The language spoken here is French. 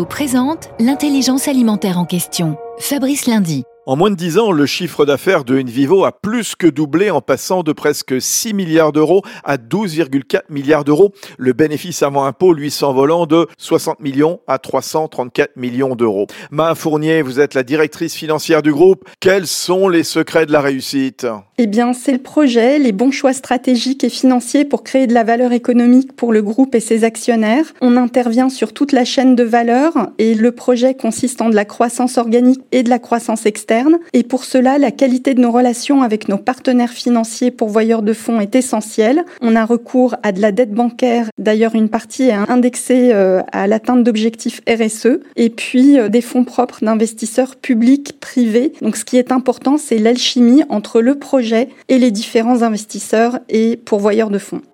Présente l'intelligence alimentaire en question. Fabrice Lundi. En moins de 10 ans, le chiffre d'affaires de Envivo a plus que doublé en passant de presque 6 milliards d'euros à 12,4 milliards d'euros. Le bénéfice avant impôt, lui, s'envolant de 60 millions à 334 millions d'euros. Ma Fournier, vous êtes la directrice financière du groupe. Quels sont les secrets de la réussite? Eh bien, c'est le projet, les bons choix stratégiques et financiers pour créer de la valeur économique pour le groupe et ses actionnaires. On intervient sur toute la chaîne de valeur et le projet consiste en de la croissance organique et de la croissance externe et pour cela, la qualité de nos relations avec nos partenaires financiers pourvoyeurs de fonds est essentielle. On a recours à de la dette bancaire. D'ailleurs, une partie est indexée euh, à l'atteinte d'objectifs RSE. Et puis, euh, des fonds propres d'investisseurs publics, privés. Donc, ce qui est important, c'est l'alchimie entre le projet et les différents investisseurs et pourvoyeurs de fonds.